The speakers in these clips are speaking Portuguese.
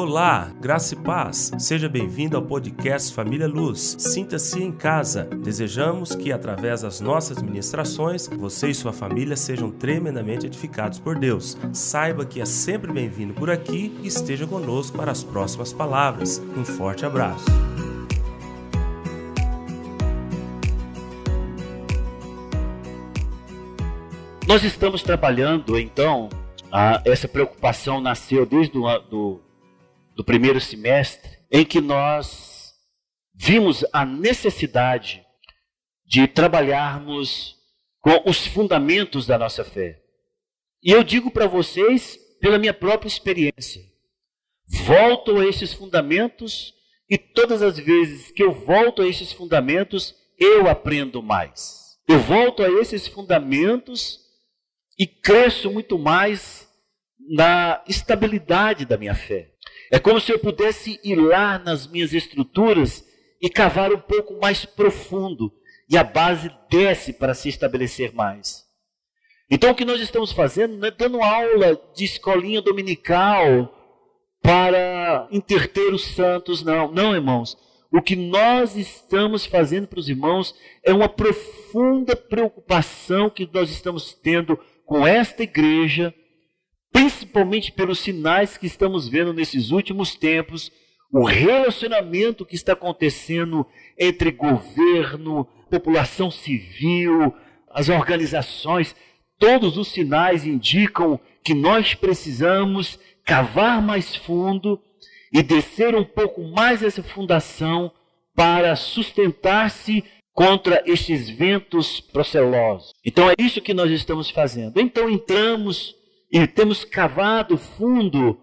Olá, graça e paz. Seja bem-vindo ao podcast Família Luz. Sinta-se em casa. Desejamos que, através das nossas ministrações, você e sua família sejam tremendamente edificados por Deus. Saiba que é sempre bem-vindo por aqui e esteja conosco para as próximas palavras. Um forte abraço. Nós estamos trabalhando, então, a, essa preocupação nasceu desde o do, do primeiro semestre, em que nós vimos a necessidade de trabalharmos com os fundamentos da nossa fé. E eu digo para vocês, pela minha própria experiência, volto a esses fundamentos e todas as vezes que eu volto a esses fundamentos, eu aprendo mais. Eu volto a esses fundamentos e cresço muito mais na estabilidade da minha fé. É como se eu pudesse ir lá nas minhas estruturas e cavar um pouco mais profundo e a base desce para se estabelecer mais. Então o que nós estamos fazendo não é dando aula de escolinha dominical para interter os santos, não. Não, irmãos. O que nós estamos fazendo para os irmãos é uma profunda preocupação que nós estamos tendo com esta igreja, principalmente pelos sinais que estamos vendo nesses últimos tempos, o relacionamento que está acontecendo entre governo, população civil, as organizações, todos os sinais indicam que nós precisamos cavar mais fundo e descer um pouco mais essa fundação para sustentar-se contra estes ventos procelosos. Então é isso que nós estamos fazendo. Então entramos e temos cavado fundo,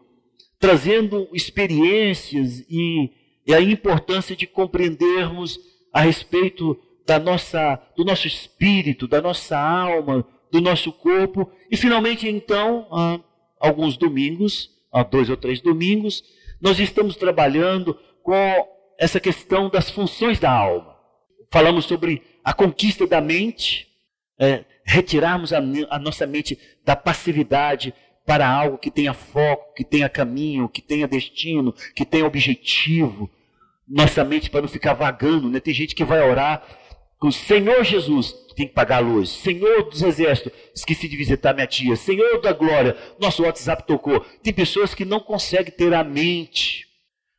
trazendo experiências e, e a importância de compreendermos a respeito da nossa, do nosso espírito, da nossa alma, do nosso corpo. E finalmente, então, há alguns domingos, há dois ou três domingos, nós estamos trabalhando com essa questão das funções da alma falamos sobre a conquista da mente, é, retirarmos a, a nossa mente da passividade para algo que tenha foco, que tenha caminho, que tenha destino, que tenha objetivo. Nossa mente para não ficar vagando, né? Tem gente que vai orar com Senhor Jesus, tem que pagar a luz. Senhor dos exércitos, esqueci de visitar minha tia. Senhor da glória, nosso WhatsApp tocou. Tem pessoas que não conseguem ter a mente.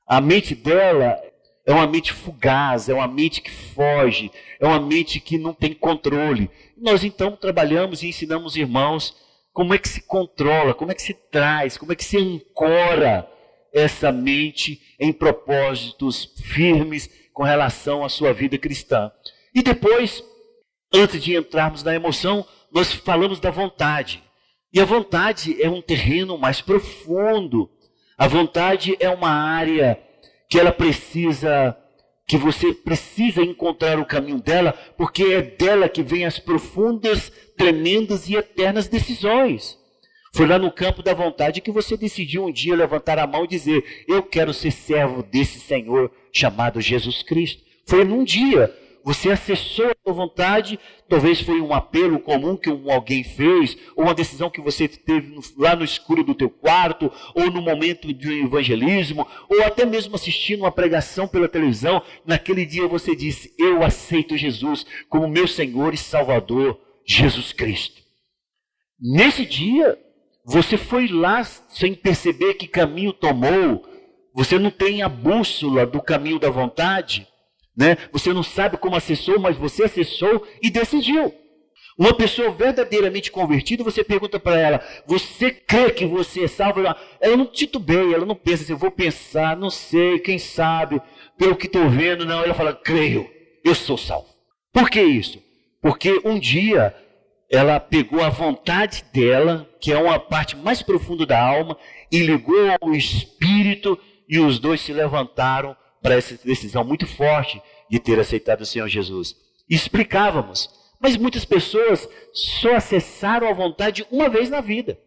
A mente dela é uma mente fugaz, é uma mente que foge, é uma mente que não tem controle. Nós então trabalhamos e ensinamos irmãos como é que se controla, como é que se traz, como é que se ancora essa mente em propósitos firmes com relação à sua vida cristã. E depois, antes de entrarmos na emoção, nós falamos da vontade. E a vontade é um terreno mais profundo. A vontade é uma área que ela precisa, que você precisa encontrar o caminho dela, porque é dela que vem as profundas, tremendas e eternas decisões. Foi lá no campo da vontade que você decidiu um dia levantar a mão e dizer: Eu quero ser servo desse Senhor chamado Jesus Cristo. Foi num dia você acessou a sua vontade, talvez foi um apelo comum que alguém fez, ou uma decisão que você teve lá no escuro do teu quarto, ou no momento de um evangelismo, ou até mesmo assistindo uma pregação pela televisão. Naquele dia você disse: Eu aceito Jesus como meu Senhor e Salvador, Jesus Cristo. Nesse dia, você foi lá sem perceber que caminho tomou, você não tem a bússola do caminho da vontade. Né? Você não sabe como acessou, mas você acessou e decidiu. Uma pessoa verdadeiramente convertida, você pergunta para ela: Você crê que você é salvo? Ela, não titubeia, ela não pensa assim, eu vou pensar, não sei, quem sabe, pelo que estou vendo. Não, ela fala: Creio, eu sou salvo. Por que isso? Porque um dia ela pegou a vontade dela, que é uma parte mais profunda da alma, e ligou ao espírito, e os dois se levantaram para essa decisão muito forte de ter aceitado o Senhor Jesus. Explicávamos, mas muitas pessoas só acessaram a vontade uma vez na vida.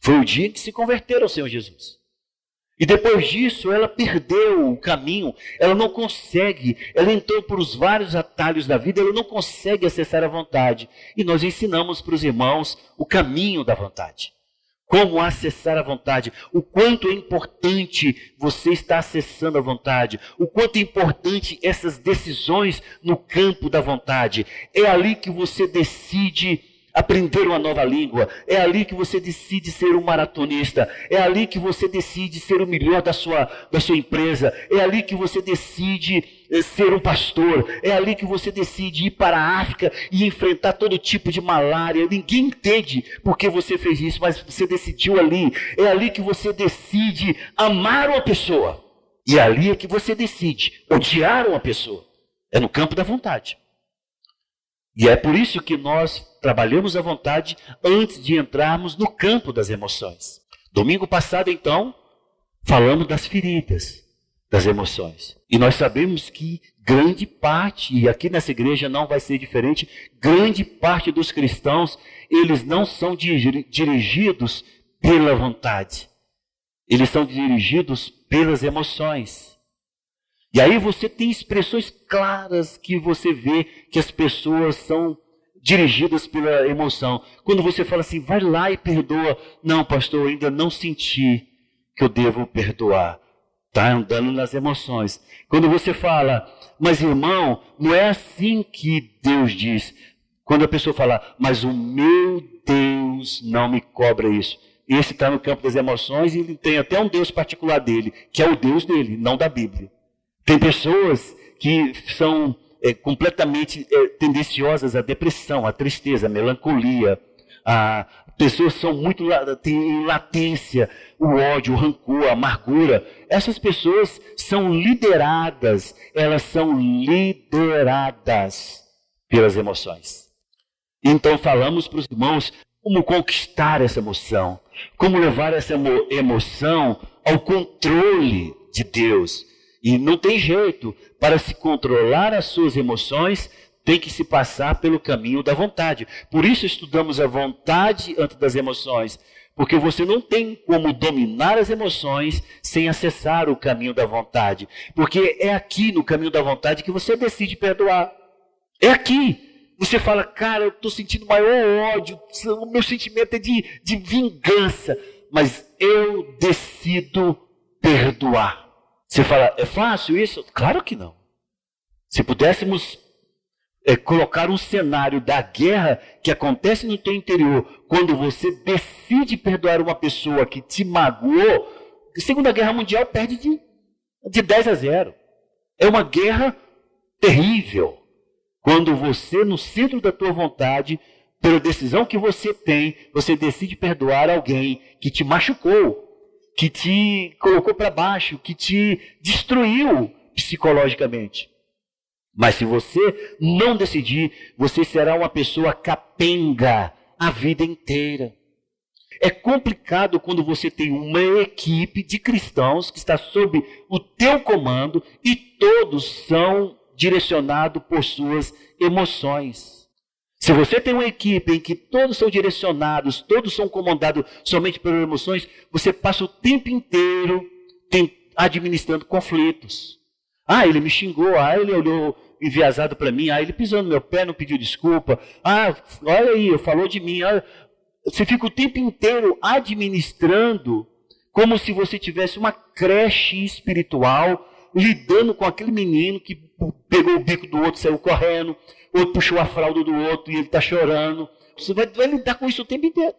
Foi o dia que se converteram ao Senhor Jesus. E depois disso, ela perdeu o caminho, ela não consegue, ela entrou por os vários atalhos da vida, ela não consegue acessar a vontade. E nós ensinamos para os irmãos o caminho da vontade. Como acessar a vontade, o quanto é importante você estar acessando a vontade, o quanto é importante essas decisões no campo da vontade. É ali que você decide aprender uma nova língua. É ali que você decide ser um maratonista. É ali que você decide ser o melhor da sua, da sua empresa. É ali que você decide ser um pastor. É ali que você decide ir para a África e enfrentar todo tipo de malária. Ninguém entende por que você fez isso, mas você decidiu ali. É ali que você decide amar uma pessoa. E é ali é que você decide odiar uma pessoa. É no campo da vontade. E é por isso que nós trabalhamos a vontade antes de entrarmos no campo das emoções. Domingo passado, então, falamos das feridas das emoções. E nós sabemos que grande parte, e aqui nessa igreja não vai ser diferente, grande parte dos cristãos, eles não são dirigidos pela vontade. Eles são dirigidos pelas emoções. E aí você tem expressões claras que você vê que as pessoas são dirigidas pela emoção. Quando você fala assim, vai lá e perdoa. Não, pastor, eu ainda não senti que eu devo perdoar. Está andando nas emoções. Quando você fala, mas irmão, não é assim que Deus diz. Quando a pessoa fala, mas o meu Deus não me cobra isso. Esse está no campo das emoções e ele tem até um Deus particular dele, que é o Deus dele, não da Bíblia. Tem pessoas que são é, completamente é, tendenciosas à depressão, à tristeza, à melancolia. A, pessoas são muito têm latência, o ódio, o rancor, a amargura. Essas pessoas são lideradas, elas são lideradas pelas emoções. Então falamos para os irmãos como conquistar essa emoção, como levar essa emoção ao controle de Deus. E não tem jeito. Para se controlar as suas emoções, tem que se passar pelo caminho da vontade. Por isso estudamos a vontade antes das emoções. Porque você não tem como dominar as emoções sem acessar o caminho da vontade. Porque é aqui no caminho da vontade que você decide perdoar. É aqui. Você fala, cara, eu estou sentindo maior ódio, o meu sentimento é de, de vingança. Mas eu decido perdoar. Você fala, é fácil isso? Claro que não. Se pudéssemos é, colocar um cenário da guerra que acontece no teu interior, quando você decide perdoar uma pessoa que te magoou, a Segunda Guerra Mundial perde de, de 10 a 0. É uma guerra terrível. Quando você, no centro da tua vontade, pela decisão que você tem, você decide perdoar alguém que te machucou, que te colocou para baixo, que te destruiu psicologicamente. Mas se você não decidir, você será uma pessoa capenga a vida inteira. É complicado quando você tem uma equipe de cristãos que está sob o teu comando e todos são direcionados por suas emoções. Se você tem uma equipe em que todos são direcionados, todos são comandados somente pelas emoções, você passa o tempo inteiro administrando conflitos. Ah, ele me xingou, ah, ele olhou enviesado para mim, ah, ele pisou no meu pé, não pediu desculpa, ah, olha aí, falou de mim. Você fica o tempo inteiro administrando como se você tivesse uma creche espiritual, lidando com aquele menino que pegou o bico do outro, saiu correndo, outro puxou a fralda do outro e ele está chorando. Você vai, vai lidar com isso o tempo inteiro.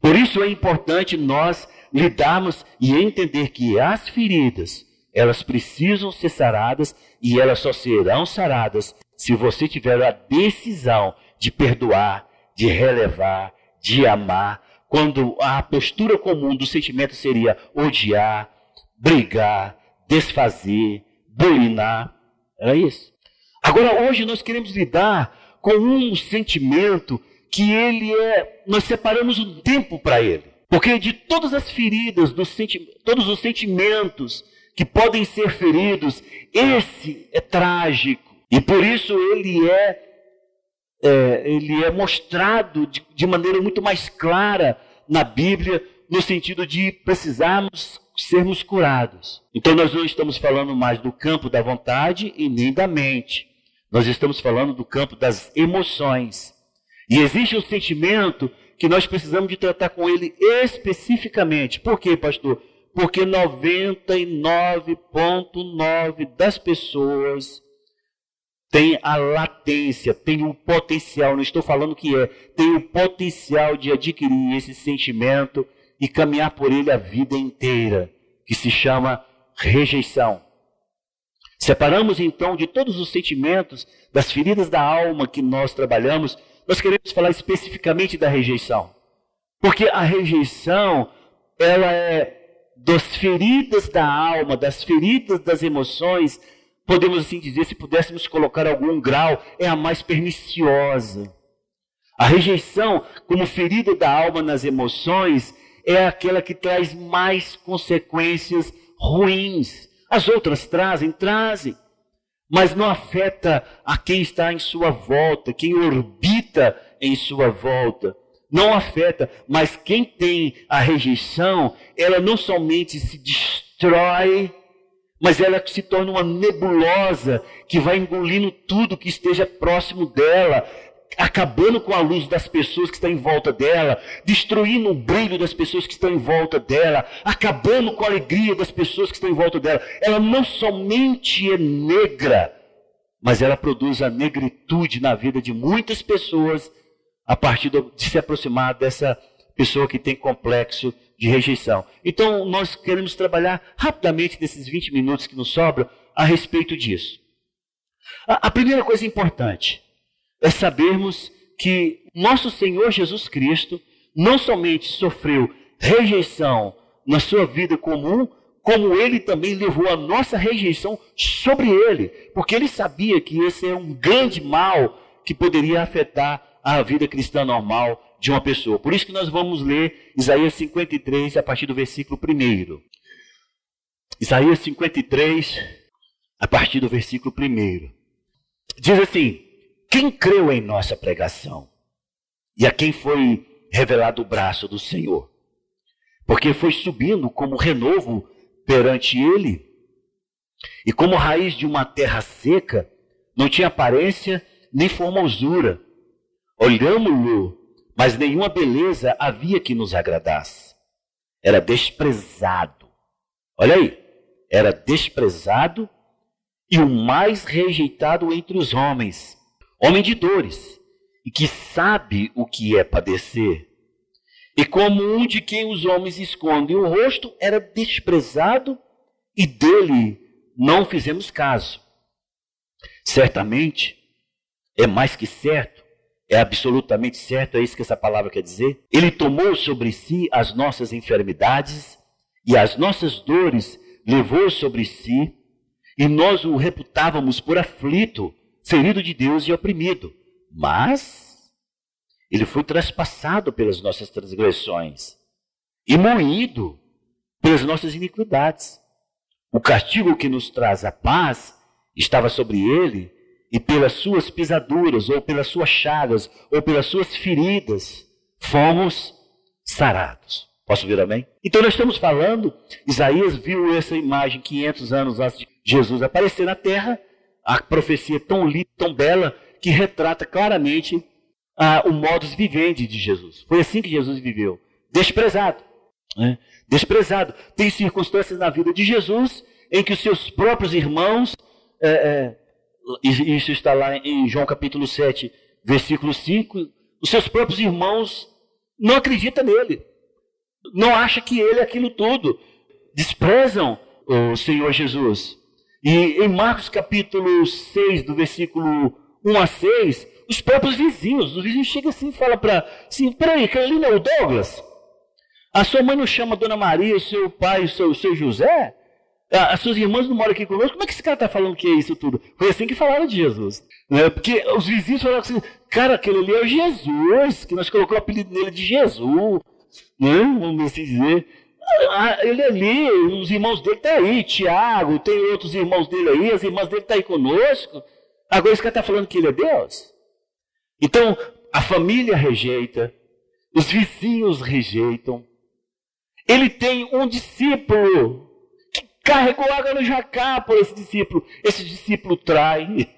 Por isso é importante nós lidarmos e entender que as feridas, elas precisam ser saradas e elas só serão saradas se você tiver a decisão de perdoar, de relevar, de amar, quando a postura comum do sentimento seria odiar, brigar, desfazer, bulinar. Era isso. Agora, hoje nós queremos lidar com um sentimento que ele é, nós separamos um tempo para ele. Porque de todas as feridas, dos todos os sentimentos que podem ser feridos, esse é trágico. E por isso ele é, é ele é mostrado de, de maneira muito mais clara na Bíblia, no sentido de precisarmos sermos curados. Então nós não estamos falando mais do campo da vontade e nem da mente. Nós estamos falando do campo das emoções. E existe um sentimento que nós precisamos de tratar com ele especificamente. Por quê, pastor? Porque 99,9% das pessoas tem a latência, tem o potencial, não estou falando que é, tem o potencial de adquirir esse sentimento e caminhar por ele a vida inteira, que se chama rejeição. Separamos então de todos os sentimentos, das feridas da alma que nós trabalhamos, nós queremos falar especificamente da rejeição. Porque a rejeição, ela é das feridas da alma, das feridas das emoções, podemos assim dizer, se pudéssemos colocar algum grau, é a mais perniciosa. A rejeição, como ferida da alma nas emoções, é aquela que traz mais consequências ruins. As outras trazem, trazem, mas não afeta a quem está em sua volta, quem orbita em sua volta. Não afeta, mas quem tem a rejeição, ela não somente se destrói mas ela se torna uma nebulosa que vai engolindo tudo que esteja próximo dela, acabando com a luz das pessoas que estão em volta dela, destruindo o brilho das pessoas que estão em volta dela, acabando com a alegria das pessoas que estão em volta dela. Ela não somente é negra, mas ela produz a negritude na vida de muitas pessoas a partir de se aproximar dessa pessoa que tem complexo de rejeição. Então, nós queremos trabalhar rapidamente nesses 20 minutos que nos sobram a respeito disso. A, a primeira coisa importante é sabermos que nosso Senhor Jesus Cristo não somente sofreu rejeição na sua vida comum, como ele também levou a nossa rejeição sobre ele, porque ele sabia que esse é um grande mal que poderia afetar a vida cristã normal de uma pessoa. Por isso que nós vamos ler Isaías 53 a partir do versículo 1. Isaías 53 a partir do versículo 1. Diz assim: Quem creu em nossa pregação e a quem foi revelado o braço do Senhor? Porque foi subindo como renovo perante ele, e como raiz de uma terra seca, não tinha aparência nem formosura. Olhamos-lo mas nenhuma beleza havia que nos agradasse. Era desprezado. Olha aí, era desprezado e o mais rejeitado entre os homens. Homem de dores, e que sabe o que é padecer. E como um de quem os homens escondem o rosto, era desprezado e dele não fizemos caso. Certamente, é mais que certo é absolutamente certo, é isso que essa palavra quer dizer? Ele tomou sobre si as nossas enfermidades e as nossas dores levou sobre si, e nós o reputávamos por aflito, ferido de Deus e oprimido. Mas ele foi traspassado pelas nossas transgressões e moído pelas nossas iniquidades. O castigo que nos traz a paz estava sobre ele, e pelas suas pisaduras, ou pelas suas chagas, ou pelas suas feridas, fomos sarados. Posso vir amém? Então nós estamos falando, Isaías viu essa imagem 500 anos antes de Jesus aparecer na terra, a profecia tão linda, tão bela, que retrata claramente ah, o modus vivendi de Jesus. Foi assim que Jesus viveu, desprezado. Né? Desprezado. Tem circunstâncias na vida de Jesus em que os seus próprios irmãos é, é, isso está lá em João capítulo 7, versículo 5. Os seus próprios irmãos não acreditam nele. Não acham que ele é aquilo tudo. Desprezam o Senhor Jesus. E em Marcos capítulo 6, do versículo 1 a 6, os próprios vizinhos, os vizinhos chegam assim e falam para assim, peraí, não é o Douglas? A sua mãe não chama Dona Maria, o seu pai, o seu, o seu José? Ah, as suas irmãs não moram aqui conosco, como é que esse cara está falando que é isso tudo? Foi assim que falaram de Jesus. Né? Porque os vizinhos falaram assim, cara, aquele ali é o Jesus, que nós colocamos o apelido nele de Jesus, né? vamos assim dizer. Ah, ele ali, os irmãos dele estão tá aí, Tiago, tem outros irmãos dele aí, as irmãs dele estão tá aí conosco. Agora esse cara está falando que ele é Deus? Então, a família rejeita, os vizinhos rejeitam. Ele tem um discípulo carregou água no jacá por esse discípulo. Esse discípulo trai.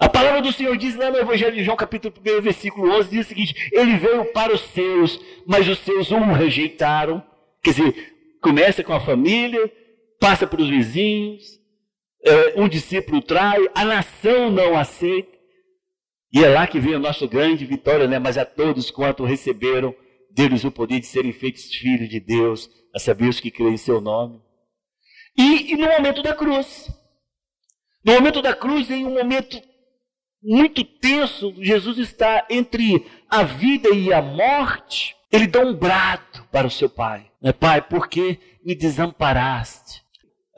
A palavra do Senhor diz lá no Evangelho de João, capítulo 1, versículo 11, diz o seguinte: Ele veio para os seus, mas os seus o rejeitaram. Quer dizer, começa com a família, passa para os vizinhos, é, um discípulo trai, a nação não aceita. E é lá que vem a nossa grande vitória, né? Mas a todos quanto receberam, deles o poder de serem feitos filhos de Deus, a saber os que creem em seu nome. E, e no momento da cruz, no momento da cruz, em um momento muito tenso, Jesus está entre a vida e a morte. Ele dá um brado para o seu pai. Né? Pai, por que me desamparaste?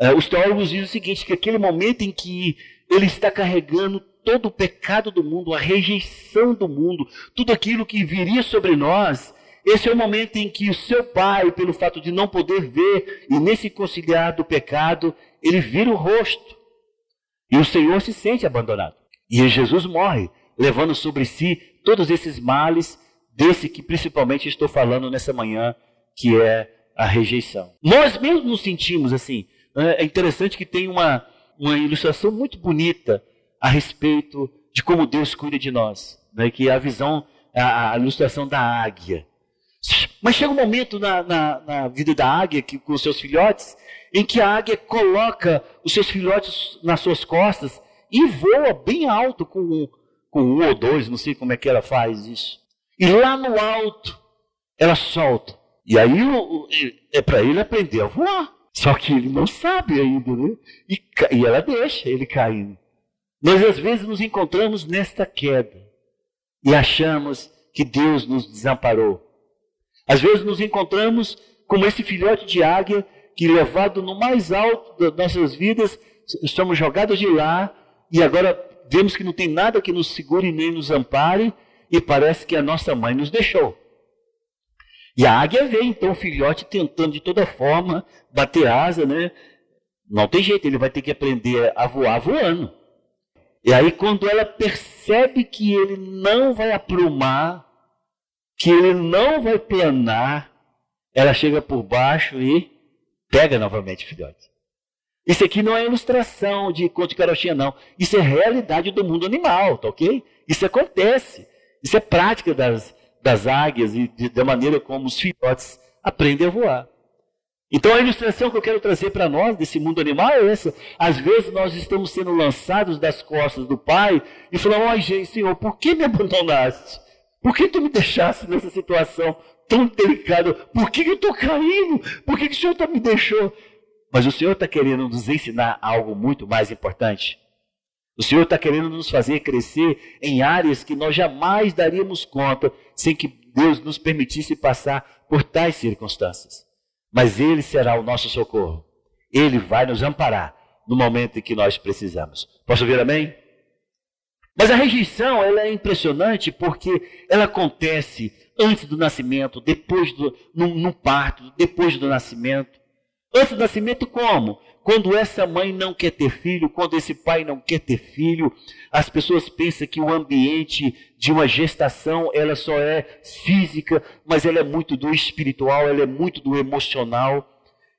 É, os teólogos dizem o seguinte, que aquele momento em que ele está carregando todo o pecado do mundo, a rejeição do mundo, tudo aquilo que viria sobre nós, esse é o momento em que o seu pai, pelo fato de não poder ver e nem se conciliar do pecado, ele vira o rosto. E o Senhor se sente abandonado. E Jesus morre, levando sobre si todos esses males, desse que principalmente estou falando nessa manhã, que é a rejeição. Nós mesmos nos sentimos assim. Né? É interessante que tem uma, uma ilustração muito bonita a respeito de como Deus cuida de nós, né? que é a visão, a, a ilustração da águia. Mas chega um momento na, na, na vida da águia, que, com os seus filhotes, em que a águia coloca os seus filhotes nas suas costas e voa bem alto com, com um ou dois, não sei como é que ela faz isso. E lá no alto, ela solta. E aí é para ele aprender a voar. Só que ele não sabe ainda, né? E, e ela deixa ele caindo. Nós às vezes nos encontramos nesta queda e achamos que Deus nos desamparou. Às vezes nos encontramos como esse filhote de águia que, levado no mais alto das nossas vidas, somos jogados de lá e agora vemos que não tem nada que nos segure nem nos ampare, e parece que a nossa mãe nos deixou. E a águia vem, então, o filhote tentando de toda forma bater asa, né? Não tem jeito, ele vai ter que aprender a voar voando. E aí, quando ela percebe que ele não vai aprumar, que ele não vai planar, ela chega por baixo e pega novamente o filhote. Isso aqui não é ilustração de conto de carochinha, não. Isso é realidade do mundo animal, tá ok? Isso acontece. Isso é prática das, das águias e de, da maneira como os filhotes aprendem a voar. Então a ilustração que eu quero trazer para nós desse mundo animal é essa. Às vezes nós estamos sendo lançados das costas do Pai e falamos, ai gente, Senhor, por que me abandonaste? Por que tu me deixaste nessa situação tão delicada? Por que, eu estou caindo? Por que, que o Senhor tá me deixou? Mas o Senhor está querendo nos ensinar algo muito mais importante. O Senhor está querendo nos fazer crescer em áreas que nós jamais daríamos conta sem que Deus nos permitisse passar por tais circunstâncias. Mas Ele será o nosso socorro. Ele vai nos amparar no momento em que nós precisamos. Posso ouvir amém? Mas a rejeição ela é impressionante porque ela acontece antes do nascimento, depois do no, no parto, depois do nascimento. Antes do nascimento, como? Quando essa mãe não quer ter filho, quando esse pai não quer ter filho, as pessoas pensam que o ambiente de uma gestação, ela só é física, mas ela é muito do espiritual, ela é muito do emocional.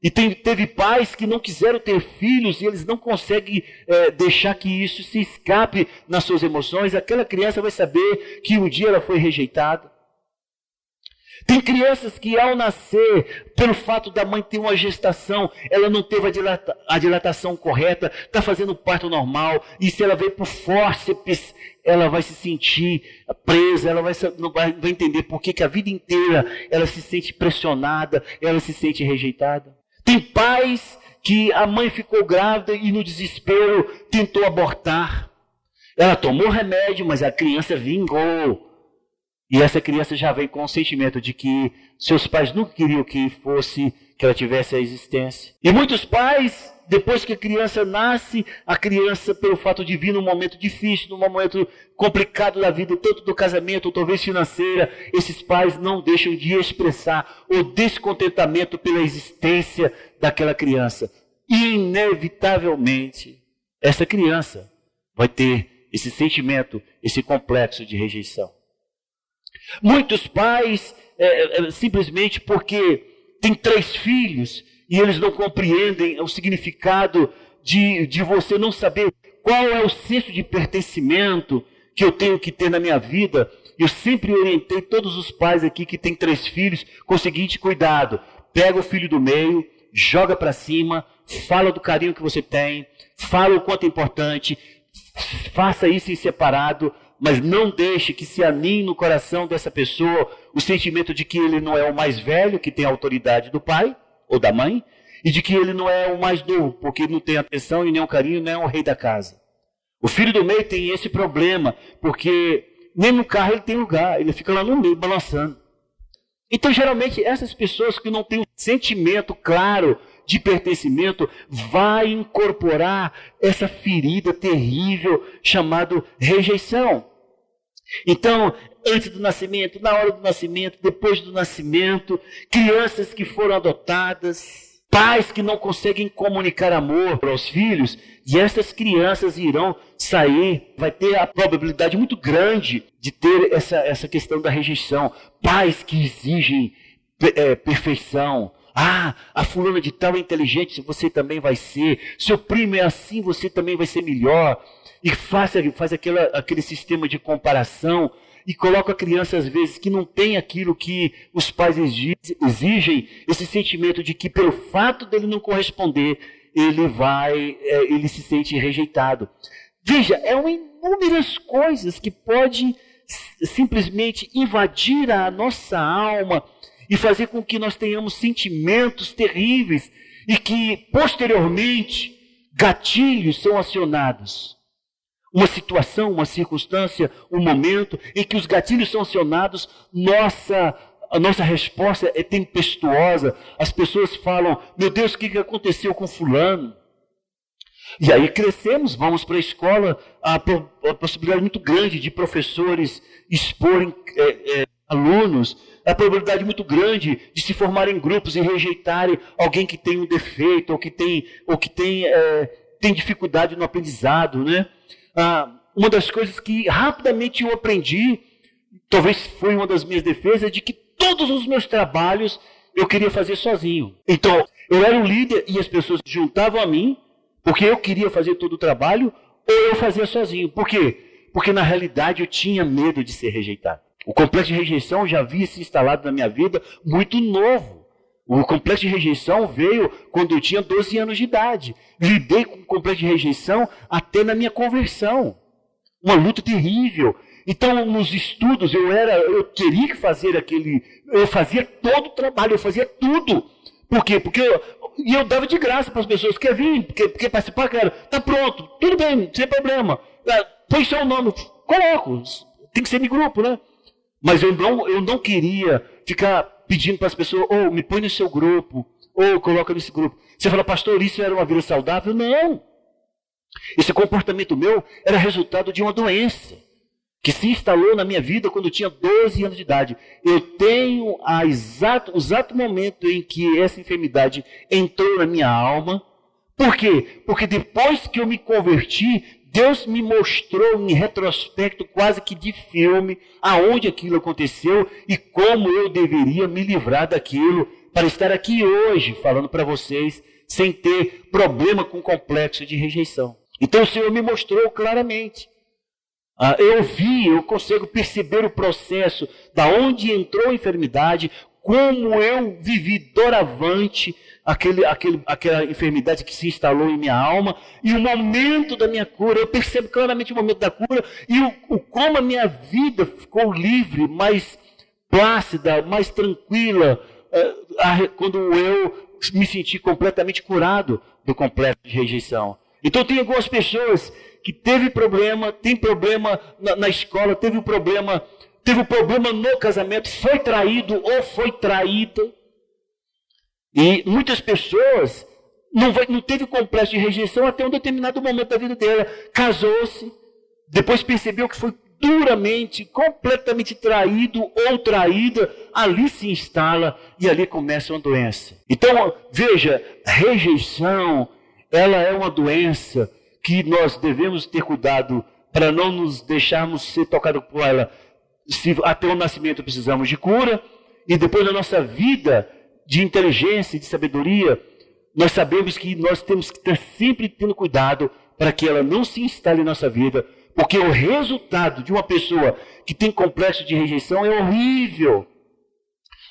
E tem, teve pais que não quiseram ter filhos e eles não conseguem é, deixar que isso se escape nas suas emoções. Aquela criança vai saber que um dia ela foi rejeitada. Tem crianças que ao nascer, pelo fato da mãe ter uma gestação, ela não teve a, dilata, a dilatação correta, está fazendo parto normal, e se ela veio por fórceps, ela vai se sentir presa, ela vai, não vai, vai entender por que a vida inteira ela se sente pressionada, ela se sente rejeitada. Tem pais que a mãe ficou grávida e no desespero tentou abortar. Ela tomou remédio, mas a criança vingou. E essa criança já vem com o sentimento de que seus pais nunca queriam que fosse, que ela tivesse a existência. E muitos pais, depois que a criança nasce, a criança, pelo fato de vir num momento difícil, num momento complicado da vida, tanto do casamento, ou talvez financeira, esses pais não deixam de expressar o descontentamento pela existência daquela criança. Inevitavelmente, essa criança vai ter esse sentimento, esse complexo de rejeição. Muitos pais, é, é, é, simplesmente porque têm três filhos e eles não compreendem o significado de, de você não saber qual é o senso de pertencimento que eu tenho que ter na minha vida. Eu sempre orientei todos os pais aqui que têm três filhos com o seguinte cuidado: pega o filho do meio, joga para cima, fala do carinho que você tem, fala o quanto é importante, faça isso em separado, mas não deixe que se aninhe no coração dessa pessoa o sentimento de que ele não é o mais velho, que tem a autoridade do pai ou da mãe, e de que ele não é o mais novo, porque não tem atenção e nem o carinho, nem o rei da casa. O filho do meio tem esse problema, porque nem no carro ele tem lugar, ele fica lá no meio balançando. Então, geralmente, essas pessoas que não têm um sentimento claro de pertencimento vai incorporar essa ferida terrível chamada rejeição. Então, antes do nascimento, na hora do nascimento, depois do nascimento, crianças que foram adotadas, pais que não conseguem comunicar amor aos filhos, e essas crianças irão sair, vai ter a probabilidade muito grande de ter essa, essa questão da rejeição. Pais que exigem é, perfeição, ah, a fulana de tal é inteligente, você também vai ser. Seu primo é assim, você também vai ser melhor. E faz, faz aquela, aquele sistema de comparação e coloca a criança, às vezes, que não tem aquilo que os pais exigem, esse sentimento de que, pelo fato dele não corresponder, ele vai, é, ele se sente rejeitado. Veja, é uma inúmeras coisas que pode simplesmente invadir a nossa alma e fazer com que nós tenhamos sentimentos terríveis e que, posteriormente, gatilhos são acionados. Uma situação, uma circunstância, um momento em que os gatilhos são acionados, nossa, a nossa resposta é tempestuosa. As pessoas falam: Meu Deus, o que aconteceu com Fulano? E aí crescemos, vamos para a escola, a, possibilidade muito grande de professores exporem é, é, alunos, a probabilidade muito grande de se formarem grupos e rejeitarem alguém que tem um defeito ou que tem, ou que tem, é, tem dificuldade no aprendizado. Né? Ah, uma das coisas que rapidamente eu aprendi, talvez foi uma das minhas defesas, é de que todos os meus trabalhos eu queria fazer sozinho. Então, eu era o líder e as pessoas juntavam a mim, porque eu queria fazer todo o trabalho, ou eu fazia sozinho. Por quê? Porque na realidade eu tinha medo de ser rejeitado. O complexo de rejeição já havia se instalado na minha vida muito novo. O complexo de rejeição veio quando eu tinha 12 anos de idade. Lidei com o complexo de rejeição até na minha conversão. Uma luta terrível. Então, nos estudos, eu era, eu teria que fazer aquele, eu fazia todo o trabalho, eu fazia tudo. Por quê? Porque eu, e eu dava de graça para as pessoas. Quer vir? Quer, quer participar? Quero. Tá pronto. Tudo bem, sem problema. Ah, põe seu nome. Coloco. Tem que ser de grupo, né? Mas eu não, eu não queria ficar pedindo para as pessoas, ou oh, me põe no seu grupo, ou oh, coloca nesse grupo. Você fala, pastor, isso era uma vida saudável? Não. Esse comportamento meu era resultado de uma doença que se instalou na minha vida quando eu tinha 12 anos de idade. Eu tenho a exato, o exato momento em que essa enfermidade entrou na minha alma. Por quê? Porque depois que eu me converti, Deus me mostrou em retrospecto, quase que de filme, aonde aquilo aconteceu e como eu deveria me livrar daquilo para estar aqui hoje falando para vocês sem ter problema com complexo de rejeição. Então o Senhor me mostrou claramente. Ah, eu vi, eu consigo perceber o processo da onde entrou a enfermidade, como eu vivi doravante aquele, aquele, aquela enfermidade que se instalou em minha alma, e o momento da minha cura, eu percebo claramente o momento da cura, e o, o como a minha vida ficou livre, mais plácida, mais tranquila, uh, quando eu me senti completamente curado do complexo de rejeição. Então tem algumas pessoas que teve problema, tem problema na, na escola, teve um problema, teve um problema no casamento, foi traído ou foi traída. E muitas pessoas não, vai, não teve complexo de rejeição até um determinado momento da vida dela. Casou-se, depois percebeu que foi duramente, completamente traído ou traída, ali se instala e ali começa uma doença. Então, veja, rejeição, ela é uma doença que nós devemos ter cuidado para não nos deixarmos ser tocados por ela. Se até o nascimento precisamos de cura, e depois da nossa vida de inteligência e de sabedoria, nós sabemos que nós temos que estar sempre tendo cuidado para que ela não se instale em nossa vida, porque o resultado de uma pessoa que tem complexo de rejeição é horrível.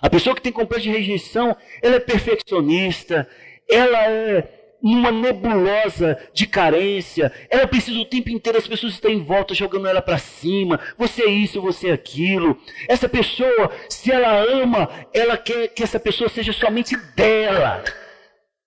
A pessoa que tem complexo de rejeição, ela é perfeccionista, ela é uma nebulosa de carência. Ela precisa o tempo inteiro as pessoas estarem em volta jogando ela para cima. Você é isso, você é aquilo. Essa pessoa, se ela ama, ela quer que essa pessoa seja somente dela.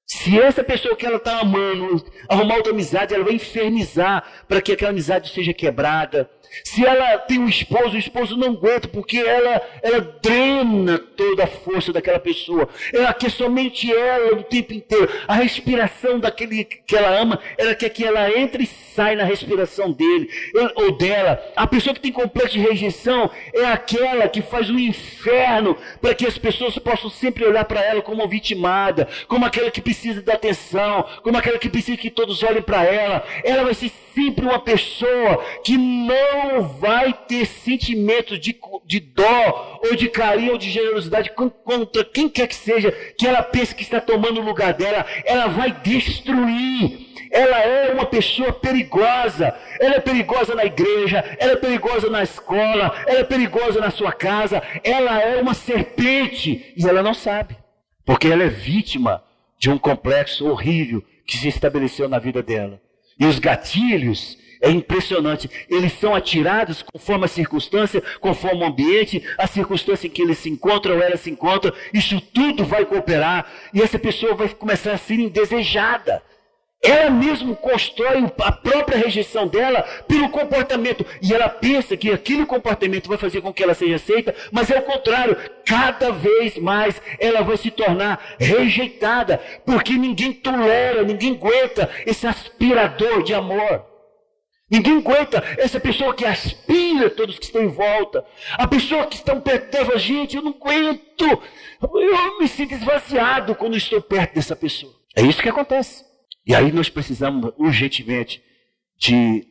Se essa pessoa que ela está amando arrumar outra amizade, ela vai infernizar para que aquela amizade seja quebrada. Se ela tem um esposo, o esposo não aguenta, porque ela, ela drena toda a força daquela pessoa. Ela quer somente ela o tempo inteiro. A respiração daquele que ela ama, ela quer que ela entre e saia na respiração dele ou dela. A pessoa que tem complexo de rejeição é aquela que faz um inferno para que as pessoas possam sempre olhar para ela como vitimada, como aquela que precisa de atenção, como aquela que precisa que todos olhem para ela. Ela vai ser sempre uma pessoa que não vai ter sentimento de, de dó, ou de carinho, ou de generosidade contra quem quer que seja, que ela pense que está tomando o lugar dela, ela vai destruir. Ela é uma pessoa perigosa. Ela é perigosa na igreja, ela é perigosa na escola, ela é perigosa na sua casa. Ela é uma serpente e ela não sabe, porque ela é vítima de um complexo horrível que se estabeleceu na vida dela. E os gatilhos, é impressionante, eles são atirados conforme a circunstância, conforme o ambiente, a circunstância em que eles se encontram ela se encontra, isso tudo vai cooperar e essa pessoa vai começar a ser indesejada. Ela mesmo constrói a própria rejeição dela pelo comportamento. E ela pensa que aquele comportamento vai fazer com que ela seja aceita, mas é o contrário. Cada vez mais ela vai se tornar rejeitada, porque ninguém tolera, ninguém aguenta esse aspirador de amor. Ninguém aguenta essa pessoa que aspira todos que estão em volta. A pessoa que está perto dela, gente, eu não aguento. Eu me sinto esvaziado quando estou perto dessa pessoa. É isso que acontece. E aí nós precisamos urgentemente de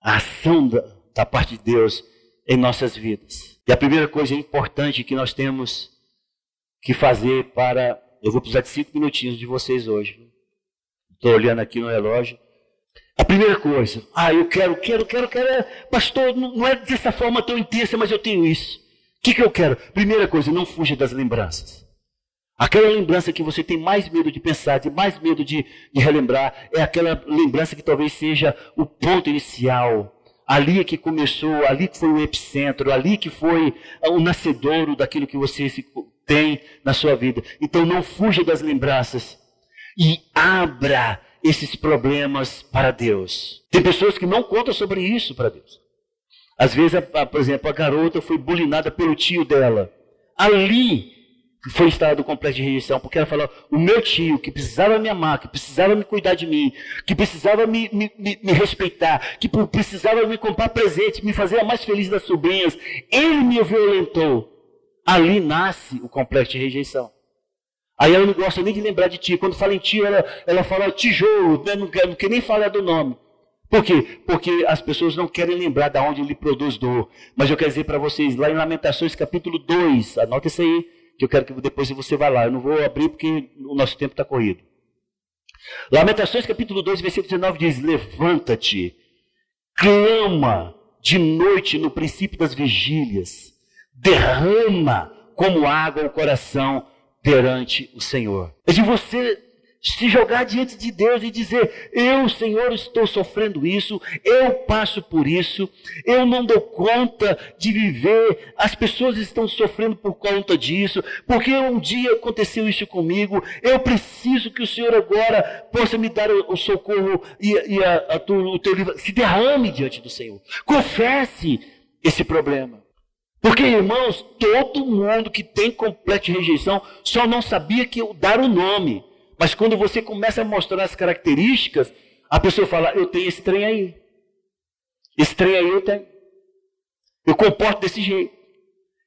ação da, da parte de Deus em nossas vidas. E a primeira coisa importante que nós temos que fazer para. Eu vou precisar de cinco minutinhos de vocês hoje. Estou olhando aqui no relógio. A primeira coisa, ah, eu quero, quero, quero, quero, pastor, não é dessa forma tão intensa, mas eu tenho isso. O que, que eu quero? Primeira coisa, não fuja das lembranças. Aquela lembrança que você tem mais medo de pensar, de mais medo de, de relembrar, é aquela lembrança que talvez seja o ponto inicial. Ali é que começou, ali que foi o epicentro, ali que foi o nascedouro daquilo que você tem na sua vida. Então não fuja das lembranças e abra esses problemas para Deus. Tem pessoas que não contam sobre isso para Deus. Às vezes, por exemplo, a garota foi bulinada pelo tio dela. Ali foi instalado o complexo de rejeição, porque ela falou: o meu tio, que precisava me amar, que precisava me cuidar de mim, que precisava me, me, me, me respeitar, que precisava me comprar presente, me fazer a mais feliz das sobrinhas, ele me violentou. Ali nasce o complexo de rejeição. Aí ela não gosta nem de lembrar de tio. Quando fala em tio, ela, ela fala tijolo, né? não, quer, não quer nem falar do nome. Por quê? Porque as pessoas não querem lembrar de onde ele produz dor. Mas eu quero dizer para vocês, lá em Lamentações capítulo 2, anota isso aí que eu quero que depois você vá lá. Eu não vou abrir porque o nosso tempo está corrido. Lamentações capítulo 2, versículo 19 diz: Levanta-te, clama de noite no princípio das vigílias, derrama como água o coração perante o Senhor. É de você se jogar diante de Deus e dizer: Eu, Senhor, estou sofrendo isso, eu passo por isso, eu não dou conta de viver, as pessoas estão sofrendo por conta disso, porque um dia aconteceu isso comigo, eu preciso que o Senhor agora possa me dar o, socorro e, e a, a, o teu livro. Se derrame diante do Senhor, confesse esse problema. Porque, irmãos, todo mundo que tem completa rejeição só não sabia que dar o nome. Mas quando você começa a mostrar as características, a pessoa fala: Eu tenho esse trem aí. Esse trem aí eu tenho. Eu comporto desse jeito.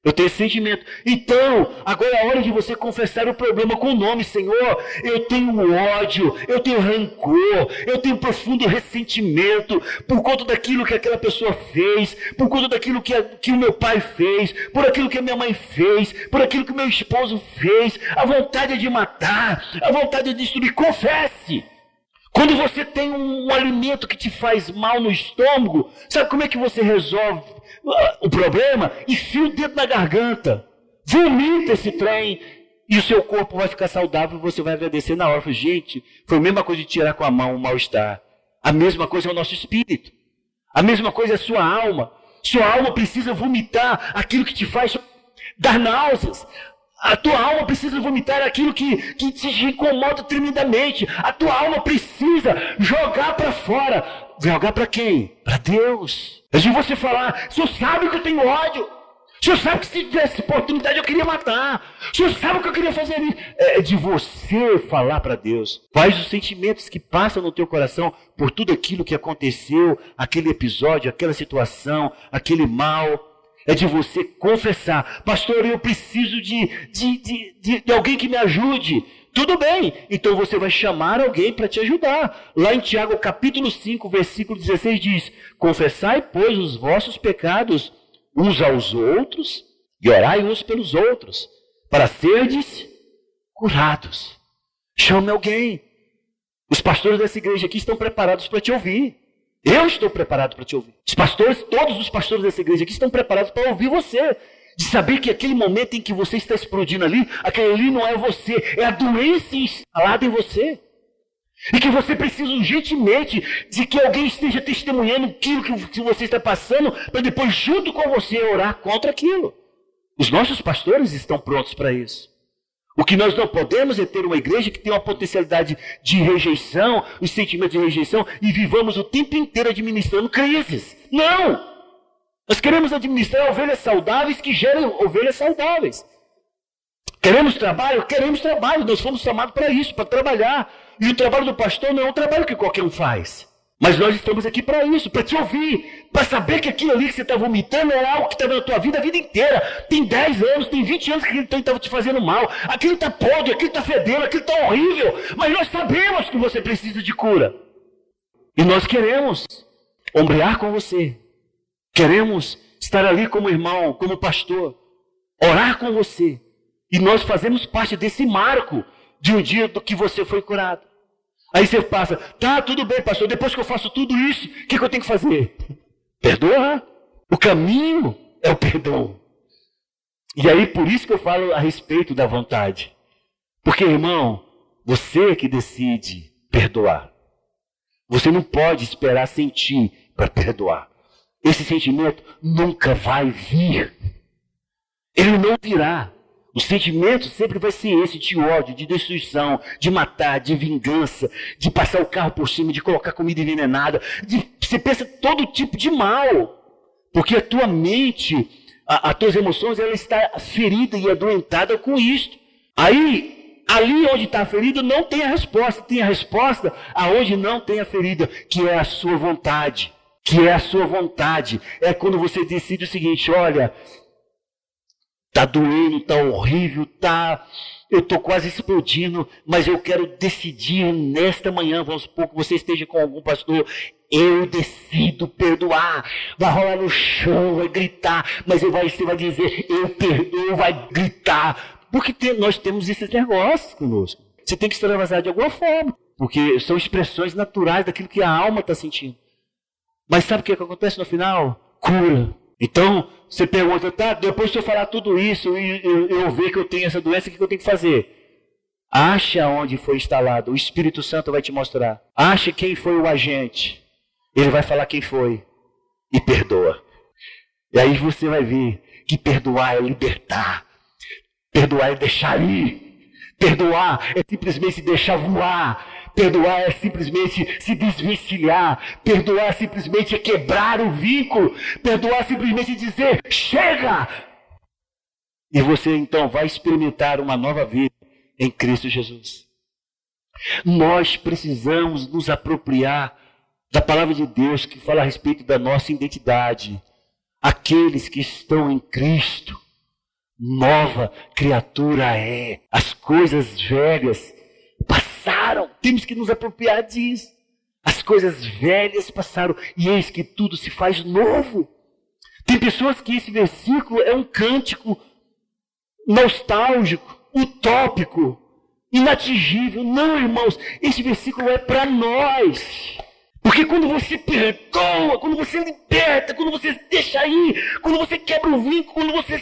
Eu tenho esse sentimento. Então, agora é hora de você confessar o problema com o nome, Senhor. Eu tenho ódio, eu tenho rancor, eu tenho profundo ressentimento por conta daquilo que aquela pessoa fez, por conta daquilo que, a, que o meu pai fez, por aquilo que a minha mãe fez, por aquilo que o meu esposo fez. A vontade é de matar, a vontade é de destruir. Confesse. Quando você tem um, um alimento que te faz mal no estômago, sabe como é que você resolve o problema? Enfia o dedo na garganta, vomita esse trem e o seu corpo vai ficar saudável e você vai agradecer na hora. Gente, foi a mesma coisa de tirar com a mão o mal-estar. A mesma coisa é o nosso espírito. A mesma coisa é a sua alma. Sua alma precisa vomitar aquilo que te faz dar náuseas. A tua alma precisa vomitar aquilo que, que te incomoda tremendamente. A tua alma precisa jogar para fora. Jogar para quem? Para Deus. É de você falar, o senhor sabe que eu tenho ódio. O senhor sabe que se tivesse oportunidade eu queria matar. O senhor sabe que eu queria fazer isso. É de você falar para Deus. Quais os sentimentos que passam no teu coração por tudo aquilo que aconteceu, aquele episódio, aquela situação, aquele mal. É de você confessar. Pastor, eu preciso de, de, de, de, de alguém que me ajude. Tudo bem, então você vai chamar alguém para te ajudar. Lá em Tiago capítulo 5, versículo 16 diz: Confessai, pois, os vossos pecados uns aos outros e orai uns pelos outros, para serdes curados. Chame alguém. Os pastores dessa igreja aqui estão preparados para te ouvir. Eu estou preparado para te ouvir. Os pastores, todos os pastores dessa igreja aqui estão preparados para ouvir você. De saber que aquele momento em que você está explodindo ali, aquele ali não é você, é a doença instalada em você. E que você precisa urgentemente de que alguém esteja testemunhando aquilo que você está passando, para depois, junto com você, orar contra aquilo. Os nossos pastores estão prontos para isso. O que nós não podemos é ter uma igreja que tem uma potencialidade de rejeição, os sentimentos de rejeição, e vivamos o tempo inteiro administrando crises. Não! Nós queremos administrar ovelhas saudáveis que gerem ovelhas saudáveis. Queremos trabalho? Queremos trabalho. Nós fomos chamados para isso, para trabalhar. E o trabalho do pastor não é um trabalho que qualquer um faz. Mas nós estamos aqui para isso, para te ouvir, para saber que aquilo ali que você está vomitando é algo que estava na tua vida a vida inteira. Tem 10 anos, tem 20 anos que aquilo estava te fazendo mal. Aquilo está podre, aquilo está fedendo, aquilo está horrível. Mas nós sabemos que você precisa de cura. E nós queremos ombrear com você. Queremos estar ali como irmão, como pastor, orar com você. E nós fazemos parte desse marco de um dia do que você foi curado. Aí você passa, tá, tudo bem, pastor, depois que eu faço tudo isso, o que, que eu tenho que fazer? Perdoar. O caminho é o perdão. E aí, por isso que eu falo a respeito da vontade. Porque, irmão, você que decide perdoar. Você não pode esperar sentir para perdoar. Esse sentimento nunca vai vir. Ele não virá. O sentimento sempre vai ser esse de ódio, de destruição, de matar, de vingança, de passar o carro por cima, de colocar comida envenenada. De, você pensa todo tipo de mal. Porque a tua mente, a, as tuas emoções, ela está ferida e adoentada com isto. Aí, ali onde está a ferida, não tem a resposta. Tem a resposta aonde não tem a ferida, que é a sua vontade. Que é a sua vontade. É quando você decide o seguinte: olha, Tá doendo, tá horrível, tá. Eu tô quase explodindo, mas eu quero decidir nesta manhã, vamos supor que você esteja com algum pastor, eu decido perdoar. Vai rolar no chão, vai gritar, mas vai, você vai dizer, eu perdoo, vai gritar. Porque tem, nós temos esses negócios conosco. Você tem que extravasar de alguma forma, porque são expressões naturais daquilo que a alma está sentindo. Mas sabe o que, que acontece no final? Cura. Então, você pergunta, tá, depois de eu falar tudo isso e eu, eu, ver que eu tenho essa doença, o que eu tenho que fazer? Acha onde foi instalado, o Espírito Santo vai te mostrar. Acha quem foi o agente, ele vai falar quem foi e perdoa. E aí você vai ver que perdoar é libertar, perdoar é deixar ir, perdoar é simplesmente deixar voar, Perdoar é simplesmente se desvencilhar. Perdoar é simplesmente é quebrar o vínculo. Perdoar é simplesmente dizer: chega! E você então vai experimentar uma nova vida em Cristo Jesus. Nós precisamos nos apropriar da palavra de Deus que fala a respeito da nossa identidade. Aqueles que estão em Cristo, nova criatura é. As coisas velhas passaram. Temos que nos apropriar disso. As coisas velhas passaram e eis que tudo se faz novo. Tem pessoas que esse versículo é um cântico nostálgico, utópico. inatingível. Não, irmãos, esse versículo é para nós. Porque quando você perdoa, quando você liberta, quando você deixa ir, quando você quebra o vínculo, quando você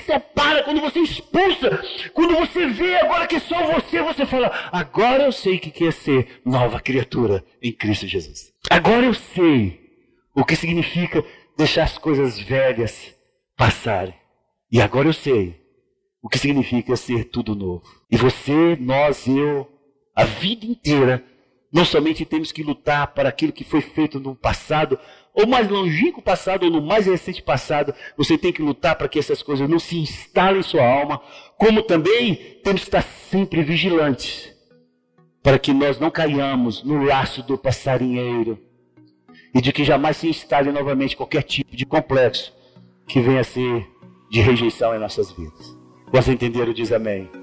separa, quando você expulsa, quando você vê agora que é só você, você fala: agora eu sei o que é ser nova criatura em Cristo Jesus. Agora eu sei o que significa deixar as coisas velhas passarem. E agora eu sei o que significa ser tudo novo. E você, nós, eu, a vida inteira não somente temos que lutar para aquilo que foi feito no passado, ou mais longínquo passado, ou no mais recente passado, você tem que lutar para que essas coisas não se instalem em sua alma, como também temos que estar sempre vigilantes, para que nós não caiamos no laço do passarinheiro, e de que jamais se instale novamente qualquer tipo de complexo que venha a ser de rejeição em nossas vidas. Você entenderam? Diz amém.